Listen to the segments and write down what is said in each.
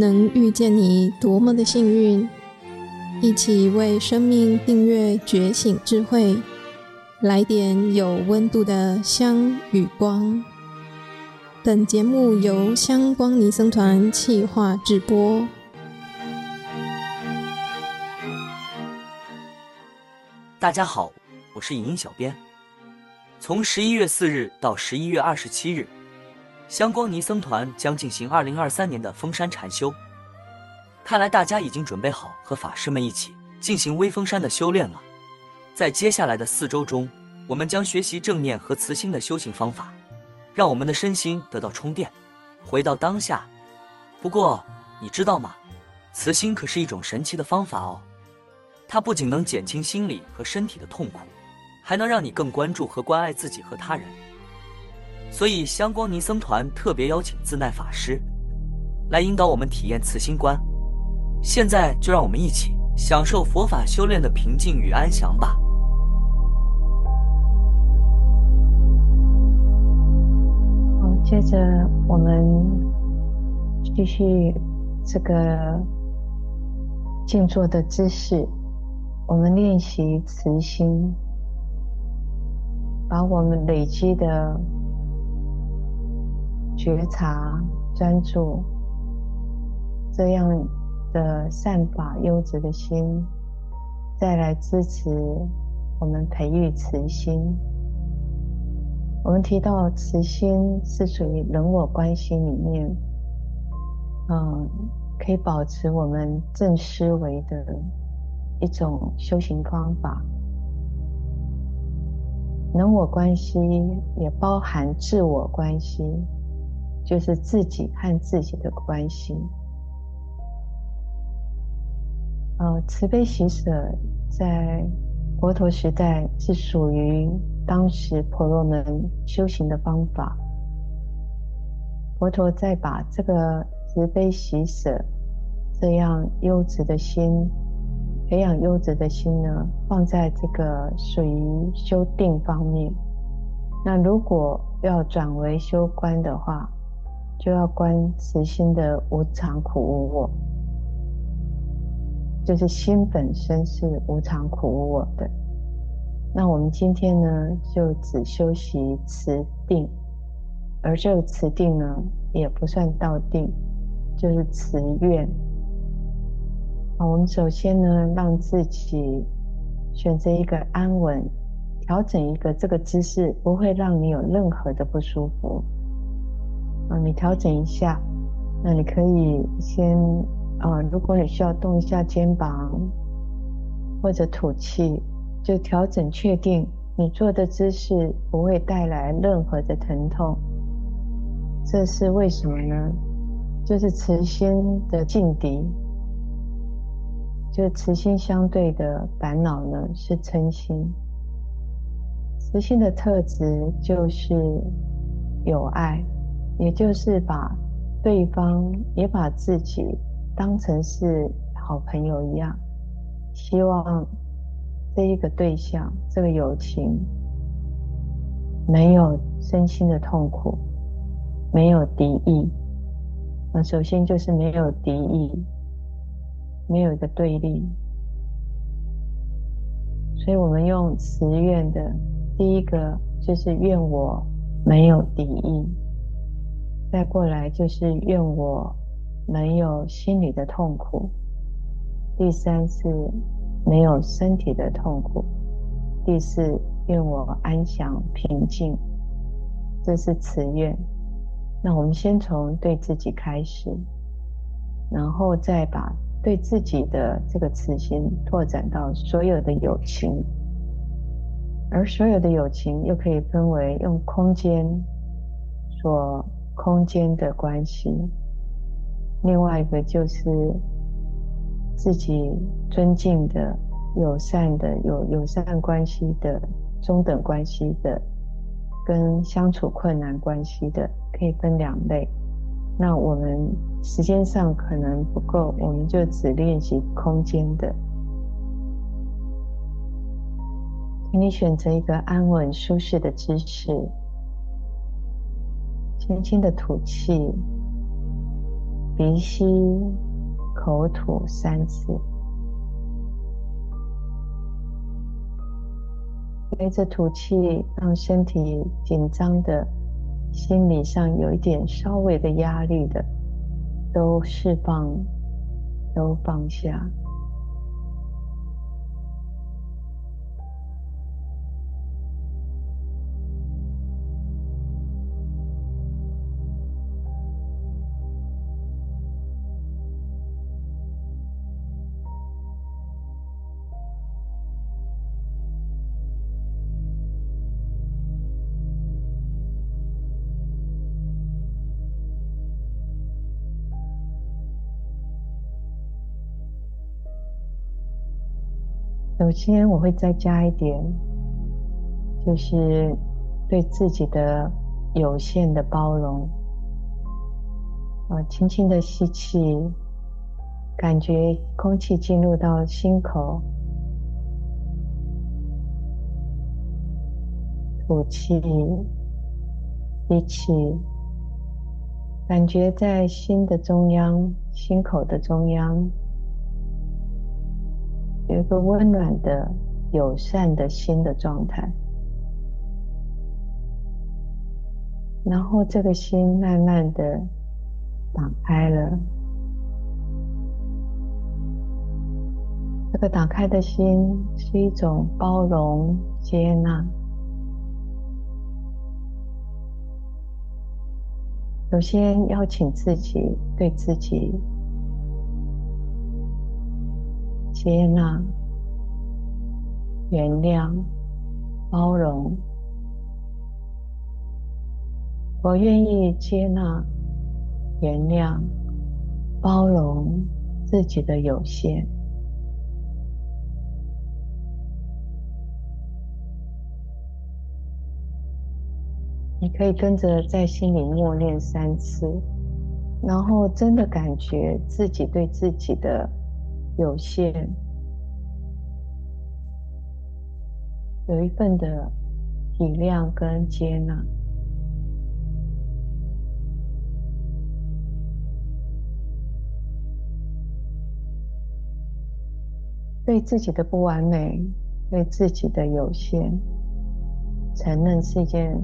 能遇见你多么的幸运！一起为生命订阅觉醒智慧，来点有温度的香与光。本节目由香光尼僧团企划制播。大家好，我是影音小编。从十一月四日到十一月二十七日。香光尼僧团将进行二零二三年的封山禅修，看来大家已经准备好和法师们一起进行微风山的修炼了。在接下来的四周中，我们将学习正念和慈心的修行方法，让我们的身心得到充电，回到当下。不过，你知道吗？慈心可是一种神奇的方法哦，它不仅能减轻心理和身体的痛苦，还能让你更关注和关爱自己和他人。所以，香光尼僧团特别邀请自奈法师来引导我们体验慈心观。现在就让我们一起享受佛法修炼的平静与安详吧。好，接着我们继续这个静坐的姿势，我们练习慈心，把我们累积的。觉察、专注，这样的善法优质的心，再来支持我们培育慈心。我们提到慈心是属于人我关系里面，嗯，可以保持我们正思维的一种修行方法。人我关系也包含自我关系。就是自己和自己的关系。呃，慈悲喜舍在佛陀时代是属于当时婆罗门修行的方法。佛陀再把这个慈悲喜舍这样优质的心，培养优质的心呢，放在这个属于修定方面。那如果要转为修观的话，就要观慈心的无常苦无我，就是心本身是无常苦无我的。那我们今天呢，就只修习慈定，而这个慈定呢，也不算道定，就是慈愿。啊，我们首先呢，让自己选择一个安稳，调整一个这个姿势，不会让你有任何的不舒服。啊，你调整一下，那你可以先啊，如果你需要动一下肩膀或者吐气，就调整确定你做的姿势不会带来任何的疼痛。这是为什么呢？就是慈心的劲敌，就是慈心相对的烦恼呢是嗔心。慈心的特质就是有爱。也就是把对方也把自己当成是好朋友一样，希望这一个对象，这个友情没有身心的痛苦，没有敌意。那首先就是没有敌意，没有一个对立。所以我们用慈愿的第一个就是愿我没有敌意。再过来就是愿我没有心理的痛苦，第三是没有身体的痛苦，第四愿我安详平静，这是慈愿。那我们先从对自己开始，然后再把对自己的这个慈心拓展到所有的友情，而所有的友情又可以分为用空间所。空间的关系，另外一个就是自己尊敬的、友善的、有友善关系的、中等关系的，跟相处困难关系的，可以分两类。那我们时间上可能不够，我们就只练习空间的。请你选择一个安稳舒适的姿势。轻轻的吐气，鼻吸，口吐三次。随着吐气，让身体紧张的、心理上有一点稍微的压力的，都释放，都放下。首先，我会再加一点，就是对自己的有限的包容。啊，轻轻的吸气，感觉空气进入到心口，吐气，吸气，感觉在心的中央，心口的中央。有一个温暖的、友善的心的状态，然后这个心慢慢的打开了。这个打开的心是一种包容、接纳。首先邀请自己，对自己。接纳、原谅、包容。我愿意接纳、原谅、包容自己的有限。你可以跟着在心里默念三次，然后真的感觉自己对自己的。有限，有一份的体谅跟接纳，对自己的不完美，对自己的有限，承认是一件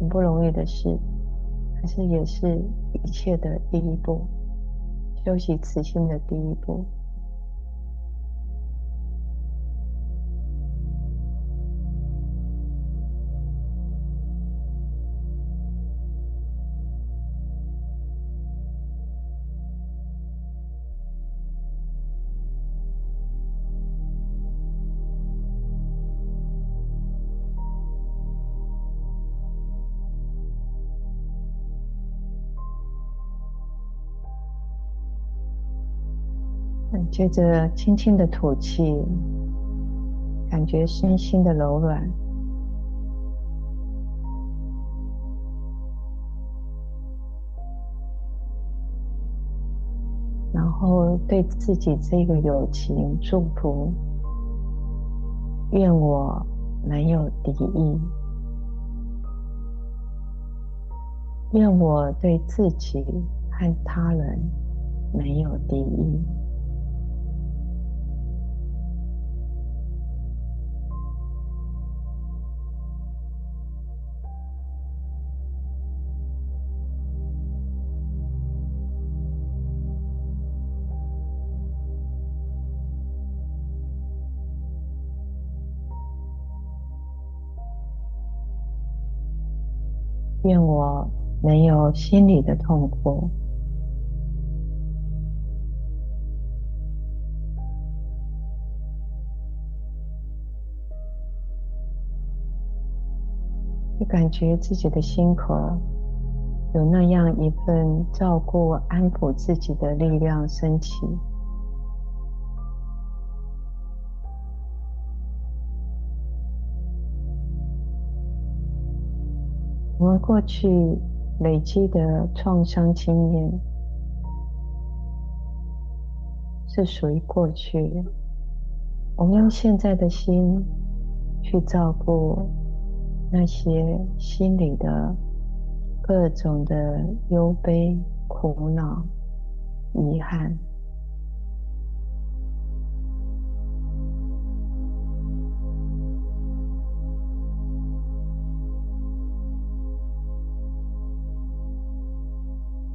很不容易的事，可是也是一切的第一步，修习慈心的第一步。接着轻轻的吐气，感觉身心的柔软，然后对自己这个友情祝福，愿我没有敌意，愿我对自己和他人没有敌意。愿我没有心里的痛苦，就感觉自己的心口有那样一份照顾、安抚自己的力量升起。过去累积的创伤经验是属于过去，我们用现在的心去照顾那些心里的各种的忧悲、苦恼、遗憾。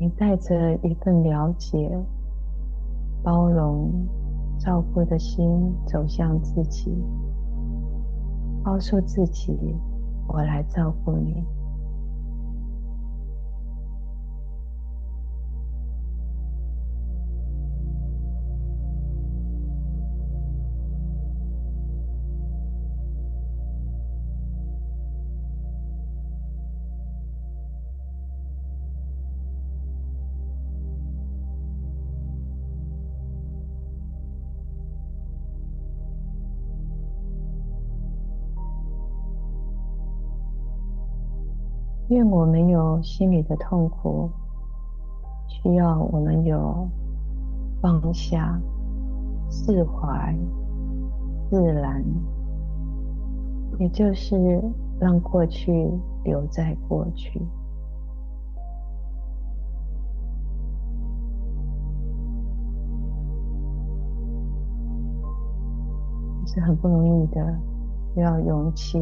你带着一份了解、包容、照顾的心走向自己，告诉自己：“我来照顾你。”愿我们有心里的痛苦，需要我们有放下、释怀、自然，也就是让过去留在过去。是很不容易的，需要勇气。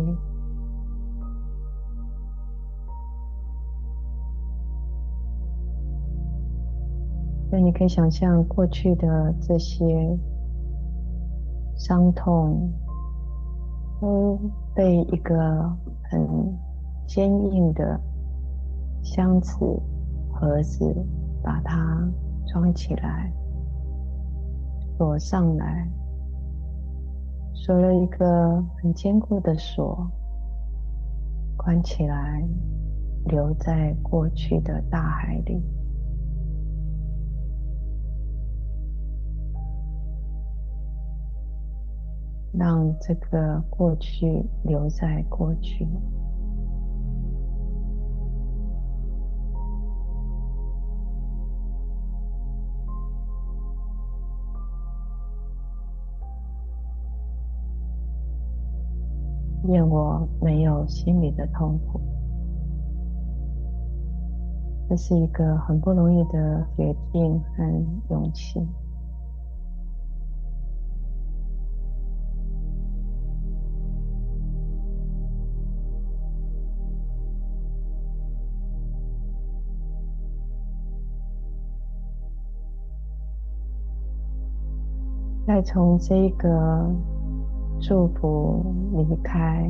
所以你可以想象，过去的这些伤痛都被一个很坚硬的箱子、盒子把它装起来，锁上来，锁了一个很坚固的锁，关起来，留在过去的大海里。让这个过去留在过去。愿我没有心里的痛苦。这是一个很不容易的决定和勇气。再从这个祝福离开，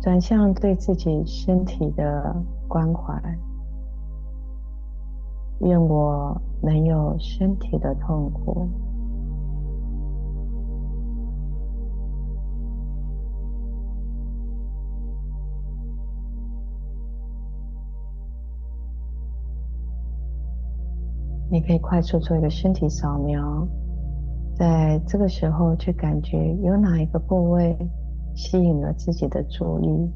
转向对自己身体的关怀。愿我能有身体的痛苦。你可以快速做一个身体扫描。在这个时候，去感觉有哪一个部位吸引了自己的注意，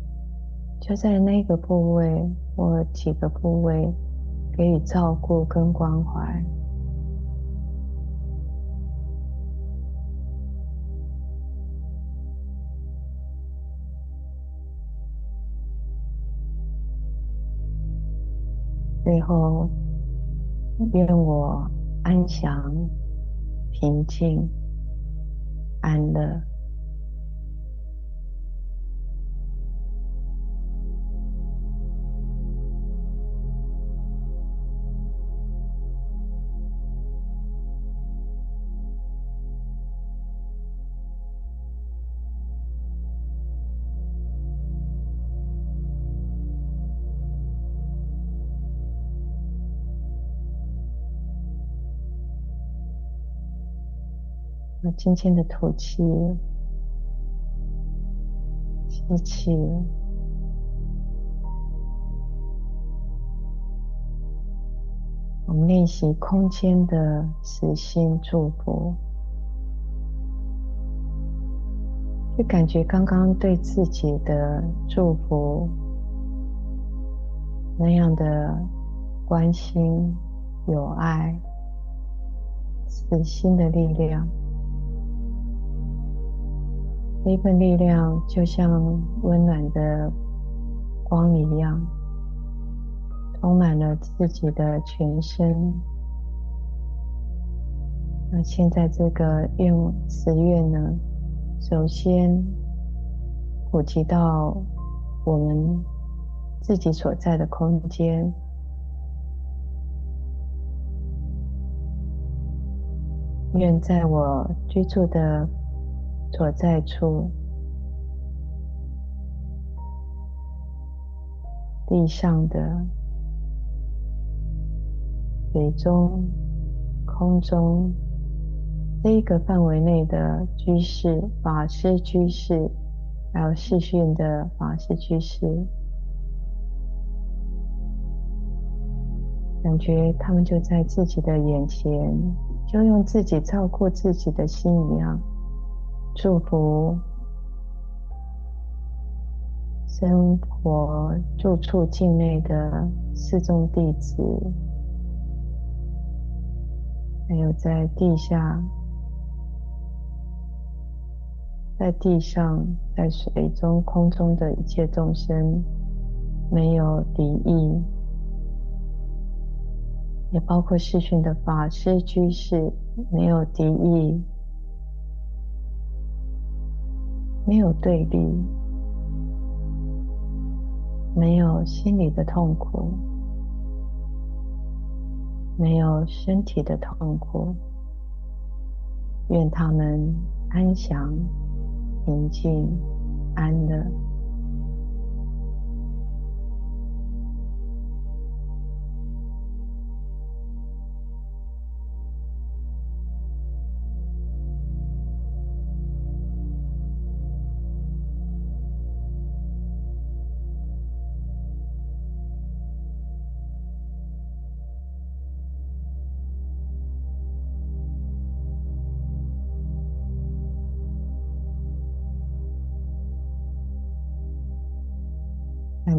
就在那个部位或几个部位给予照顾跟关怀。最后，愿我安详。平静、安乐。我轻轻的吐气，吸气。我们练习空间的慈心祝福，就感觉刚刚对自己的祝福，那样的关心、有爱、慈心的力量。那份力量就像温暖的光一样，充满了自己的全身，那现在这个愿慈愿呢，首先普及到我们自己所在的空间，愿在我居住的所在处，地上的、水中、空中。这一个范围内的居士、法师、居士，还有视讯的法师、居士，感觉他们就在自己的眼前，就用自己照顾自己的心一样，祝福生活住处境内的四众弟子，还有在地下。在地上、在水中、空中的一切众生，没有敌意，也包括视讯的法师、居士，没有敌意，没有对立，没有心理的痛苦，没有身体的痛苦，愿他们安详。平静、安乐。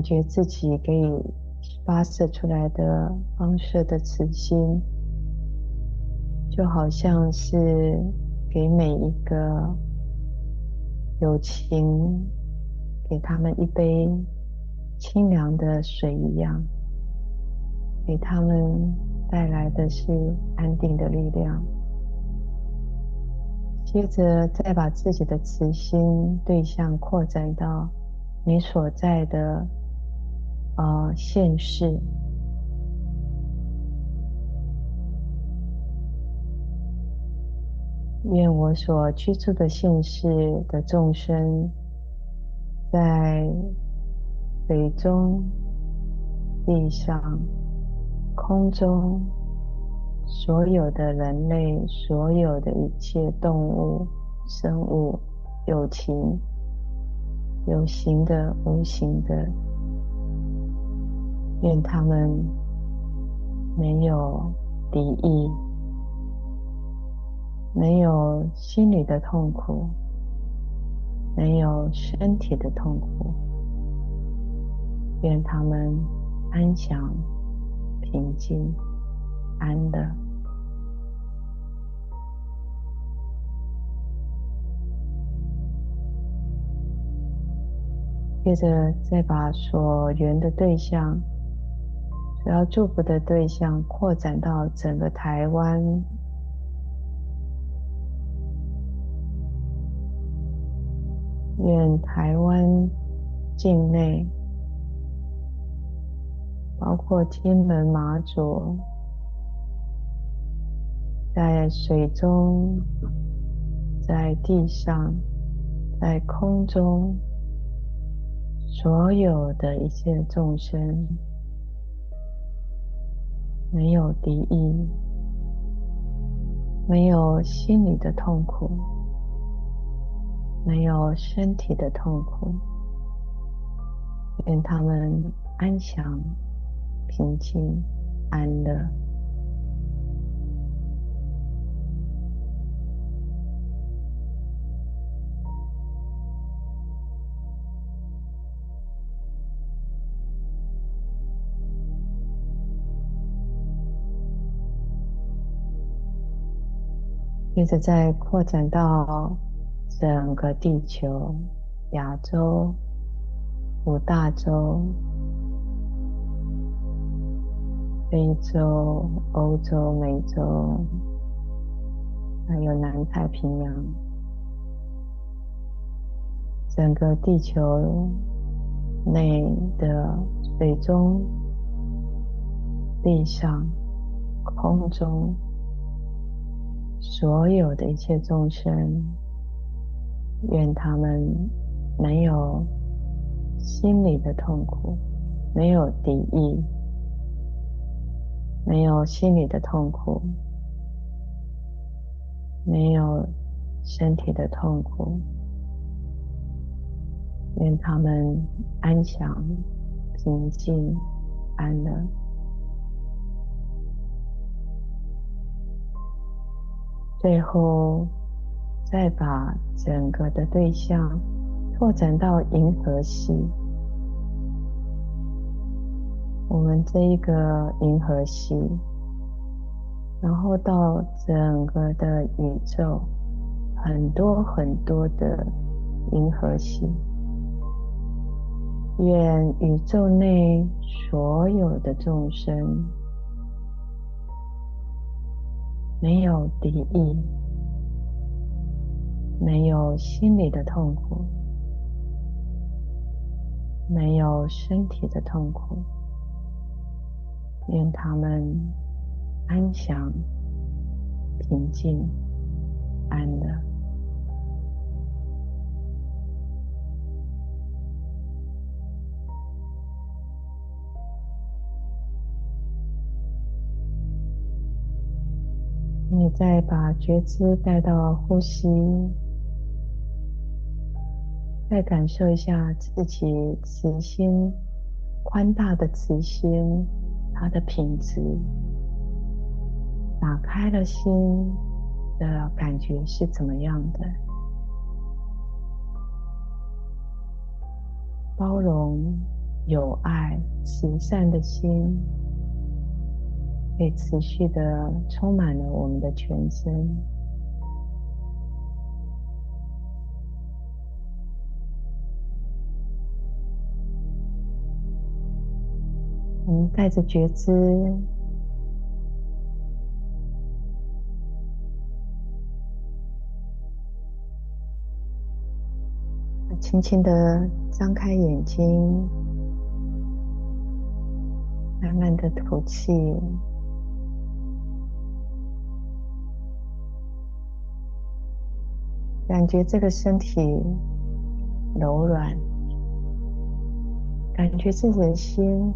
觉自己给发射出来的放射的慈心，就好像是给每一个有情，给他们一杯清凉的水一样，给他们带来的是安定的力量。接着再把自己的慈心对象扩展到。你所在的呃现世，愿我所居住的现世的众生，在水中、地上、空中，所有的人类，所有的一切动物、生物、有情。有形的、无形的，愿他们没有敌意，没有心理的痛苦，没有身体的痛苦，愿他们安详、平静、安乐。接着，再把所缘的对象、然后祝福的对象扩展到整个台湾。愿台湾境内，包括金门、马祖，在水中、在地上、在空中。所有的一切众生，没有敌意，没有心理的痛苦，没有身体的痛苦，愿他们安详、平静、安乐。接着再扩展到整个地球、亚洲、五大洲、非洲、欧洲、美洲，还有南太平洋，整个地球内的水中、地上、空中，所有的一切众生，愿他们没有心理的痛苦，没有敌意，没有心理的痛苦，没有身体的痛苦，愿他们安详、平静、安乐。最后，再把整个的对象拓展到银河系。我们这一个银河系，然后到整个的宇宙，很多很多的银河系。愿宇宙内所有的众生。没有敌意，没有心理的痛苦，没有身体的痛苦，愿他们安详、平静、安乐。你再把觉知带到呼吸，再感受一下自己慈心宽大的慈心，它的品质，打开了心的感觉是怎么样的？包容、有爱、慈善的心。可以持续的充满了我们的全身。我们带着觉知，轻轻的张开眼睛，慢慢的吐气。感觉这个身体柔软，感觉这人心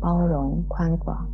包容宽广。